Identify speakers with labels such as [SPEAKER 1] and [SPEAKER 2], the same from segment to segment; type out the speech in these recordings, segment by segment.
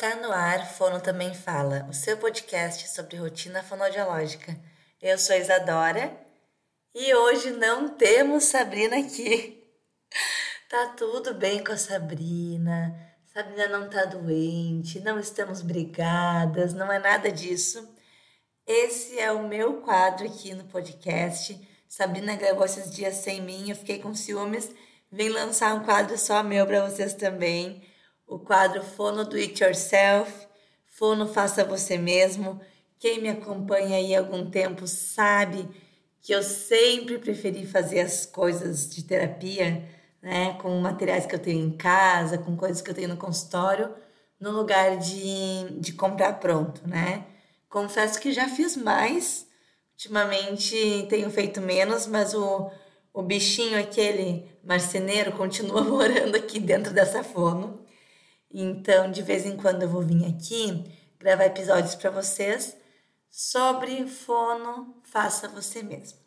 [SPEAKER 1] Está no ar, Fono Também Fala, o seu podcast sobre rotina fonoaudiológica. Eu sou Isadora e hoje não temos Sabrina aqui. Tá tudo bem com a Sabrina, Sabrina não tá doente, não estamos brigadas, não é nada disso. Esse é o meu quadro aqui no podcast. Sabrina gravou esses dias sem mim, eu fiquei com ciúmes. Vim lançar um quadro só meu para vocês também o quadro Fono Do It Yourself, Fono Faça Você Mesmo. Quem me acompanha aí há algum tempo sabe que eu sempre preferi fazer as coisas de terapia, né, com materiais que eu tenho em casa, com coisas que eu tenho no consultório, no lugar de, de comprar pronto, né? Confesso que já fiz mais, ultimamente tenho feito menos, mas o, o bichinho, aquele marceneiro, continua morando aqui dentro dessa fono. Então, de vez em quando eu vou vir aqui gravar episódios para vocês sobre fono faça você mesmo.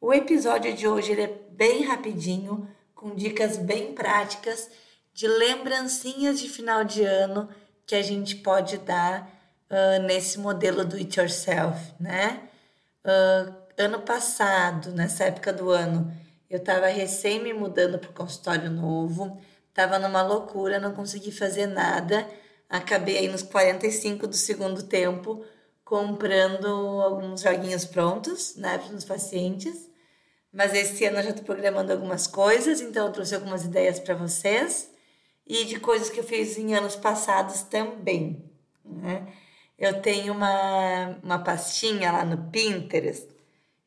[SPEAKER 1] O episódio de hoje é bem rapidinho, com dicas bem práticas de lembrancinhas de final de ano que a gente pode dar uh, nesse modelo do it yourself, né? Uh, ano passado, nessa época do ano, eu estava recém me mudando para o consultório novo Tava numa loucura, não consegui fazer nada. Acabei aí nos 45 do segundo tempo comprando alguns joguinhos prontos, né, para os pacientes. Mas esse ano eu já estou programando algumas coisas, então eu trouxe algumas ideias para vocês e de coisas que eu fiz em anos passados também. Né? Eu tenho uma, uma pastinha lá no Pinterest.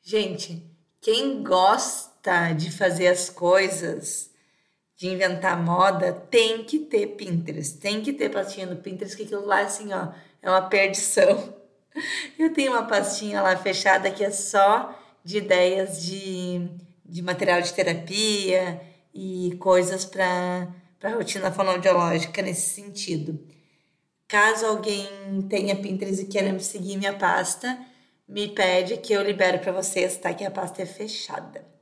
[SPEAKER 1] Gente, quem gosta de fazer as coisas de inventar moda, tem que ter Pinterest, tem que ter pastinha no Pinterest, que aquilo lá, assim, ó, é uma perdição. Eu tenho uma pastinha lá fechada que é só de ideias de, de material de terapia e coisas para a rotina fonoaudiológica nesse sentido. Caso alguém tenha Pinterest e queira me seguir minha pasta, me pede que eu libero para vocês, tá? Que a pasta é fechada.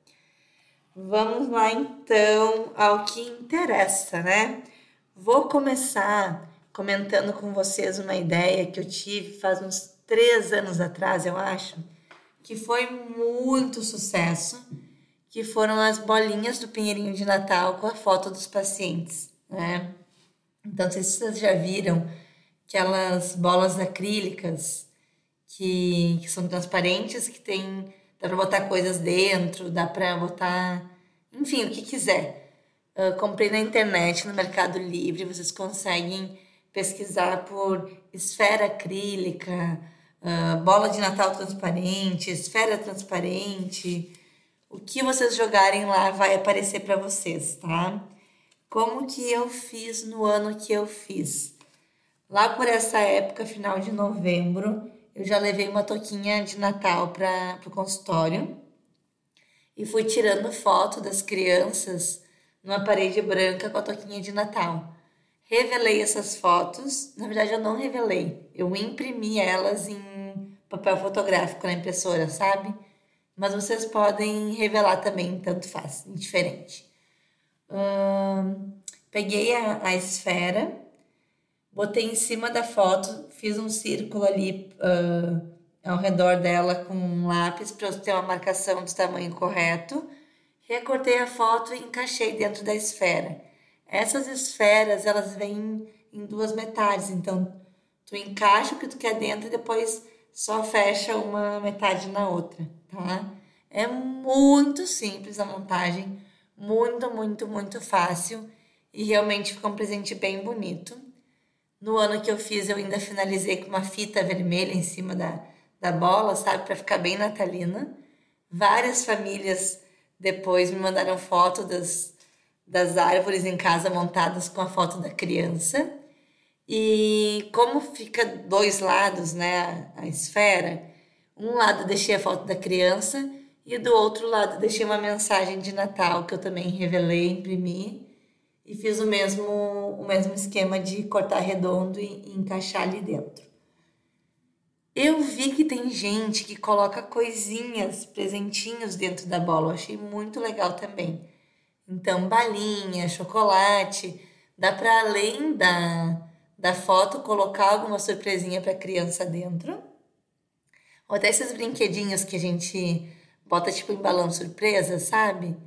[SPEAKER 1] Vamos lá então ao que interessa, né? Vou começar comentando com vocês uma ideia que eu tive faz uns três anos atrás, eu acho, que foi muito sucesso, que foram as bolinhas do Pinheirinho de Natal com a foto dos pacientes, né? Então, se vocês já viram aquelas bolas acrílicas que, que são transparentes, que tem Dá para botar coisas dentro, dá para botar, enfim, o que quiser. Uh, comprei na internet, no Mercado Livre, vocês conseguem pesquisar por esfera acrílica, uh, bola de Natal transparente, esfera transparente. O que vocês jogarem lá vai aparecer para vocês, tá? Como que eu fiz no ano que eu fiz? Lá por essa época, final de novembro, eu já levei uma toquinha de Natal para o consultório e fui tirando foto das crianças numa parede branca com a toquinha de Natal. Revelei essas fotos, na verdade eu não revelei, eu imprimi elas em papel fotográfico na impressora, sabe? Mas vocês podem revelar também, tanto faz, indiferente. Hum, peguei a, a esfera botei em cima da foto, fiz um círculo ali uh, ao redor dela com um lápis para eu ter uma marcação do tamanho correto. Recortei a foto e encaixei dentro da esfera. Essas esferas, elas vêm em duas metades, então tu encaixa o que tu quer dentro e depois só fecha uma metade na outra, tá? É muito simples a montagem, muito, muito, muito fácil e realmente fica um presente bem bonito. No ano que eu fiz, eu ainda finalizei com uma fita vermelha em cima da, da bola, sabe, para ficar bem natalina. Várias famílias depois me mandaram foto das, das árvores em casa montadas com a foto da criança. E como fica dois lados, né, a, esfera, um lado deixei a foto da criança e do outro lado deixei uma mensagem de Natal que eu também revelei, imprimi e fiz o mesmo, o mesmo esquema de cortar redondo e, e encaixar ali dentro. Eu vi que tem gente que coloca coisinhas, presentinhos dentro da bola. Eu achei muito legal também. Então, balinha, chocolate, dá para além da, da foto, colocar alguma surpresinha para criança dentro. Ou até esses brinquedinhos que a gente bota tipo em balão surpresa, sabe?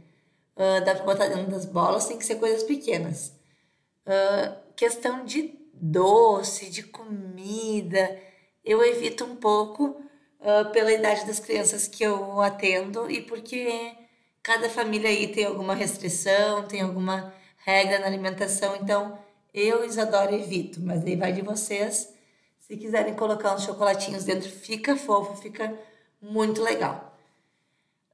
[SPEAKER 1] Uh, dá para botar dentro das bolas, tem que ser coisas pequenas. Uh, questão de doce, de comida, eu evito um pouco uh, pela idade das crianças que eu atendo e porque cada família aí tem alguma restrição, tem alguma regra na alimentação, então eu, Isadora, evito, mas aí vai de vocês. Se quiserem colocar uns chocolatinhos dentro, fica fofo, fica muito legal.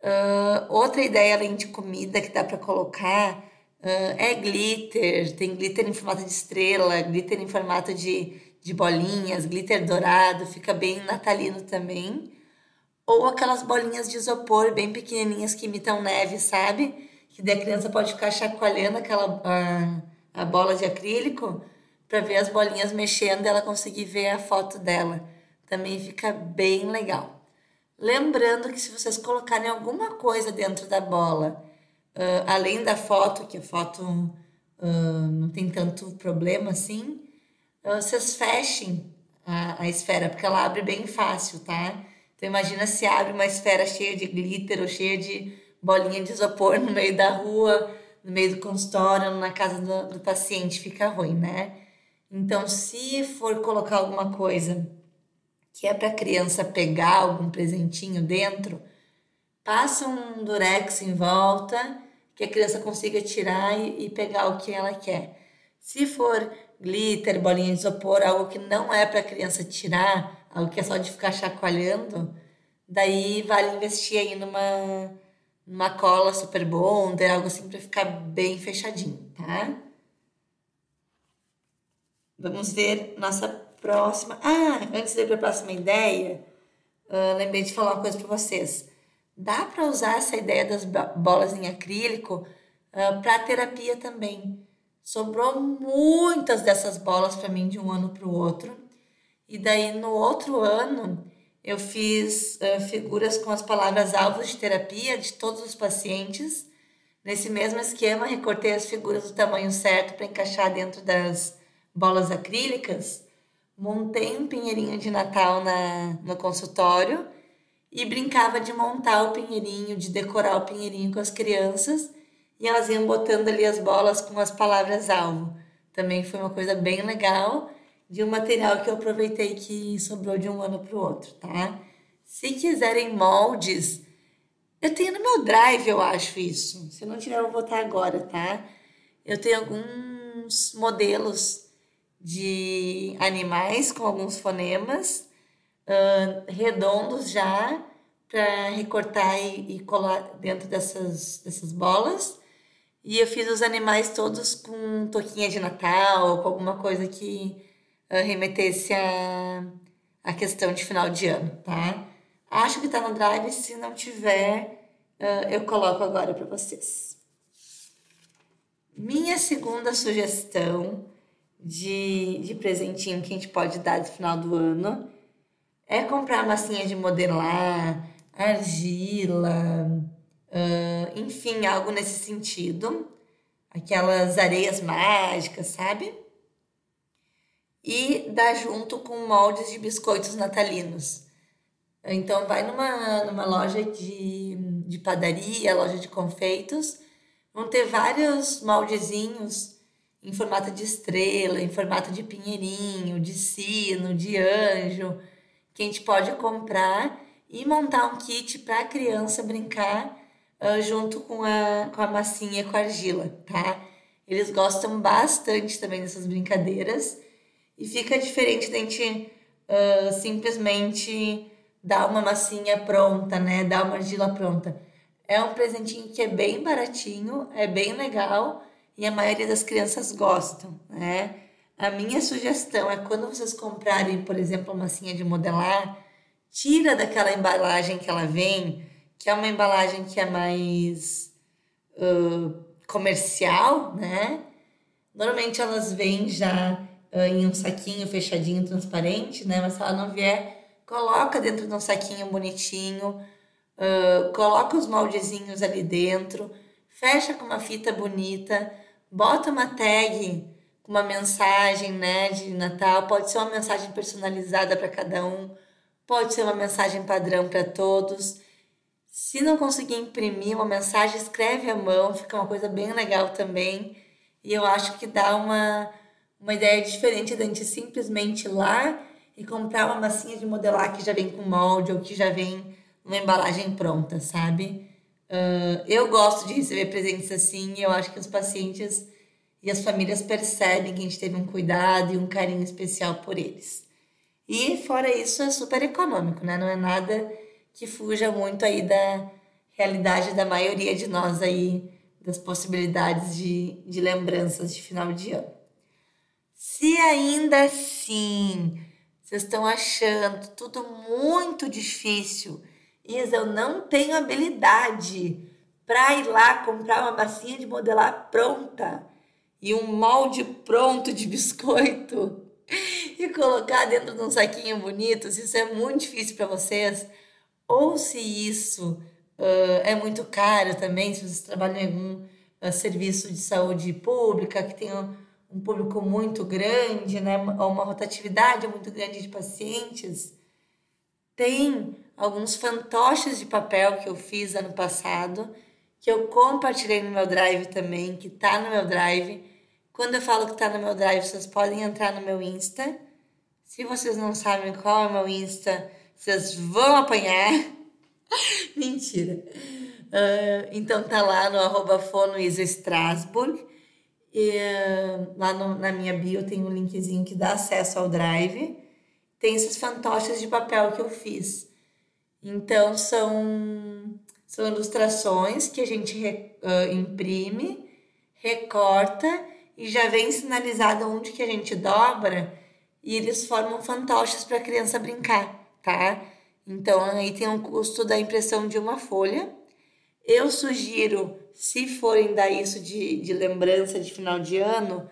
[SPEAKER 1] Uh, outra ideia além de comida que dá para colocar uh, é glitter. Tem glitter em formato de estrela, glitter em formato de, de bolinhas, glitter dourado, fica bem natalino também. Ou aquelas bolinhas de isopor bem pequenininhas que imitam neve, sabe? Que daí a criança pode ficar chacoalhando aquela a, a bola de acrílico para ver as bolinhas mexendo e ela conseguir ver a foto dela. Também fica bem legal. Lembrando que se vocês colocarem alguma coisa dentro da bola, uh, além da foto, que a foto uh, não tem tanto problema assim, uh, vocês fechem a, a esfera, porque ela abre bem fácil, tá? Então imagina se abre uma esfera cheia de glitter ou cheia de bolinha de isopor no meio da rua, no meio do consultório, na casa do, do paciente, fica ruim, né? Então, se for colocar alguma coisa que é para a criança pegar algum presentinho dentro, passa um durex em volta que a criança consiga tirar e, e pegar o que ela quer. Se for glitter, bolinha de isopor, algo que não é para a criança tirar, algo que é só de ficar chacoalhando, daí vale investir aí numa, numa cola super bonder, algo assim para ficar bem fechadinho, tá? Vamos ver nossa próxima. Ah, antes de ir para a próxima ideia, uh, lembrei de falar uma coisa para vocês. Dá para usar essa ideia das bolas em acrílico uh, para terapia também. Sobrou muitas dessas bolas para mim de um ano para o outro. E daí no outro ano eu fiz uh, figuras com as palavras alvos de terapia de todos os pacientes. Nesse mesmo esquema, recortei as figuras do tamanho certo para encaixar dentro das bolas acrílicas montei um pinheirinho de Natal na, no consultório e brincava de montar o pinheirinho, de decorar o pinheirinho com as crianças e elas iam botando ali as bolas com as palavras-alvo. Também foi uma coisa bem legal de um material que eu aproveitei que sobrou de um ano para o outro, tá? Se quiserem moldes, eu tenho no meu drive, eu acho isso. Se não tiver, eu vou botar agora, tá? Eu tenho alguns modelos de animais com alguns fonemas uh, redondos já para recortar e, e, colar dentro dessas, dessas bolas. E eu fiz os animais todos com toquinha de Natal, com alguma coisa que uh, remetesse a, a questão de final de ano, tá? Acho que tá no Drive, se não tiver, uh, eu coloco agora para vocês. Minha segunda sugestão de, de presentinho que a gente pode dar no final do ano é comprar massinha de modelar, argila, uh, enfim, algo nesse sentido. Aquelas areias mágicas, sabe? E dar junto com moldes de biscoitos natalinos. Então, vai numa, numa loja de, de padaria, loja de confeitos, vão ter vários moldezinhos em formato de estrela, em formato de pinheirinho, de sino, de anjo, que a gente pode comprar e montar um kit para a criança brincar uh, junto com a, com a massinha e com a argila, tá? Eles gostam bastante também dessas brincadeiras e fica diferente da gente uh, simplesmente dar uma massinha pronta, né? Dar uma argila pronta. É um presentinho que é bem baratinho, é bem legal e a maioria das crianças gostam, né? A minha sugestão é quando vocês comprarem, por exemplo, uma massinha de modelar, tira daquela embalagem que ela vem, que é uma embalagem que é mais uh, comercial, né? Normalmente elas vêm já uh, em um saquinho fechadinho, transparente, né? Mas se ela não vier, coloca dentro de um saquinho bonitinho, uh, coloca os moldezinhos ali dentro, fecha com uma fita bonita, bota uma tag com uma mensagem, né, de Natal. Pode ser uma mensagem personalizada para cada um, pode ser uma mensagem padrão para todos. Se não conseguir imprimir uma mensagem, escreve à mão, fica uma coisa bem legal também. E eu acho que dá uma, uma ideia diferente da gente simplesmente ir lá e comprar uma massinha de modelar que já vem com molde ou que já vem uma embalagem pronta, sabe? Uh, eu gosto de receber presentes assim eu acho que os pacientes e as famílias percebem que a gente teve um cuidado e um carinho especial por eles. E fora isso, é super econômico, né? Não é nada que fuja muito aí da realidade da maioria de nós aí, das possibilidades de, de lembranças de final de ano. Se ainda assim vocês estão achando tudo muito difícil, Isa, eu não tenho habilidade para ir lá comprar uma massinha de modelar pronta e um molde pronto de biscoito e colocar dentro de um saquinho bonito, se isso é muito difícil para vocês, ou se isso uh, é muito caro também, se vocês trabalham em algum uh, serviço de saúde pública que tem um, um público muito grande, né, ou uma rotatividade muito grande de pacientes, tem alguns fantoches de papel que eu fiz ano passado, que eu compartilhei no meu drive também, que tá no meu drive. Quando eu falo que tá no meu drive, vocês podem entrar no meu Insta. Se vocês não sabem qual é o meu Insta, vocês vão apanhar. Mentira. Uh, então tá lá no arroba Strasbourg. E, uh, lá no, na minha bio tem um linkzinho que dá acesso ao Drive. Tem esses fantoches de papel que eu fiz. Então são, são ilustrações que a gente uh, imprime, recorta e já vem sinalizado onde que a gente dobra e eles formam fantoches para a criança brincar tá? Então aí tem um custo da impressão de uma folha. Eu sugiro, se forem dar isso de, de lembrança de final de ano,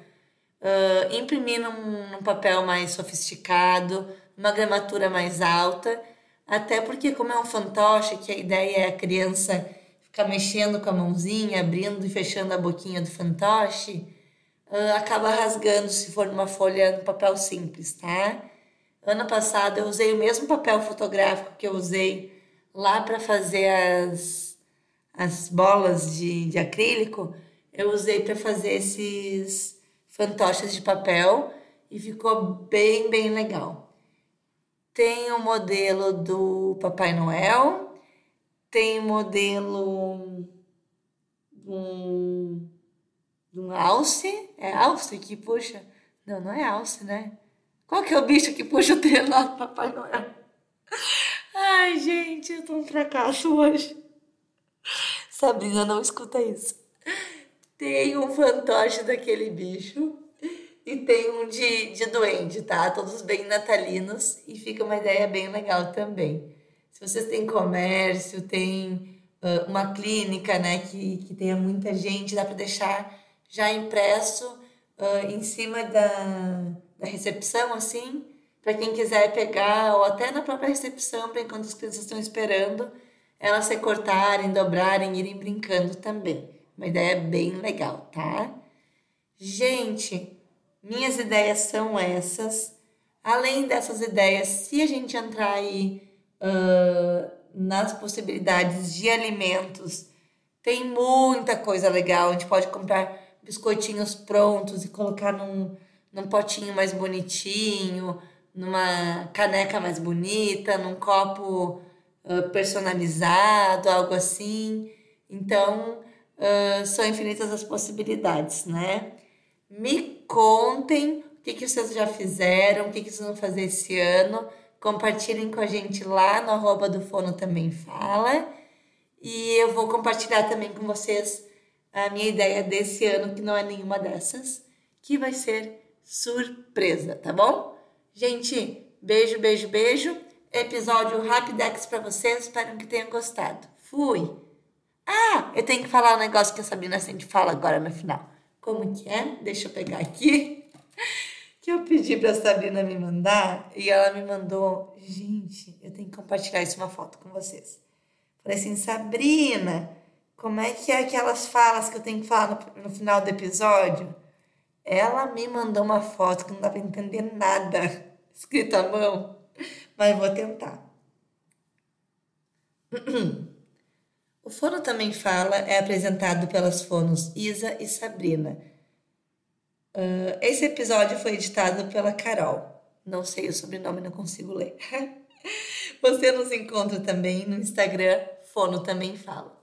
[SPEAKER 1] uh, imprimir num, num papel mais sofisticado, uma gramatura mais alta, até porque como é um fantoche, que a ideia é a criança ficar mexendo com a mãozinha, abrindo e fechando a boquinha do fantoche, uh, acaba rasgando se for numa folha no papel simples, tá? Ano passado eu usei o mesmo papel fotográfico que eu usei lá para fazer as, as bolas de, de acrílico. Eu usei para fazer esses fantoches de papel e ficou bem, bem legal. Tem o modelo do Papai Noel, tem o modelo um, um alce, é alce que puxa? Não, não é alce, né? Qual que é o bicho que puxa o trenó do Papai Noel? Ai, gente, eu tô um fracasso hoje. Sabrina não escuta isso. Tem um fantoche daquele bicho e tem um de, de duende, tá? Todos bem natalinos e fica uma ideia bem legal também. Se vocês têm comércio, tem uh, uma clínica, né, que, que tenha muita gente, dá para deixar já impresso uh, em cima da da recepção, assim, para quem quiser pegar, ou até na própria recepção, para enquanto as crianças estão esperando, elas se cortarem, dobrarem, irem brincando também. Uma ideia bem legal, tá? Gente, minhas ideias são essas. Além dessas ideias, se a gente entrar aí uh, nas possibilidades de alimentos, tem muita coisa legal. A gente pode comprar biscoitinhos prontos e colocar num, num potinho mais bonitinho, numa caneca mais bonita, num copo uh, personalizado, algo assim. Então, uh, são infinitas as possibilidades, né? Me contem o que, que vocês já fizeram, o que, que vocês vão fazer esse ano. Compartilhem com a gente lá no arroba do Fono Também Fala. E eu vou compartilhar também com vocês a minha ideia desse ano, que não é nenhuma dessas, que vai ser surpresa, tá bom? Gente, beijo, beijo, beijo. Episódio Rapidex para vocês, espero que tenham gostado. Fui! Ah, eu tenho que falar um negócio que a Sabrina sempre fala agora no final. Como que é? Deixa eu pegar aqui. Que eu pedi pra Sabrina me mandar e ela me mandou. Gente, eu tenho que compartilhar isso uma foto com vocês. Falei assim, Sabrina, como é que é aquelas falas que eu tenho que falar no, no final do episódio? Ela me mandou uma foto que não dá para entender nada, escrito à mão, mas vou tentar. O Fono Também Fala é apresentado pelas fonos Isa e Sabrina. Uh, esse episódio foi editado pela Carol. Não sei o sobrenome, não consigo ler. Você nos encontra também no Instagram Fono Também Fala.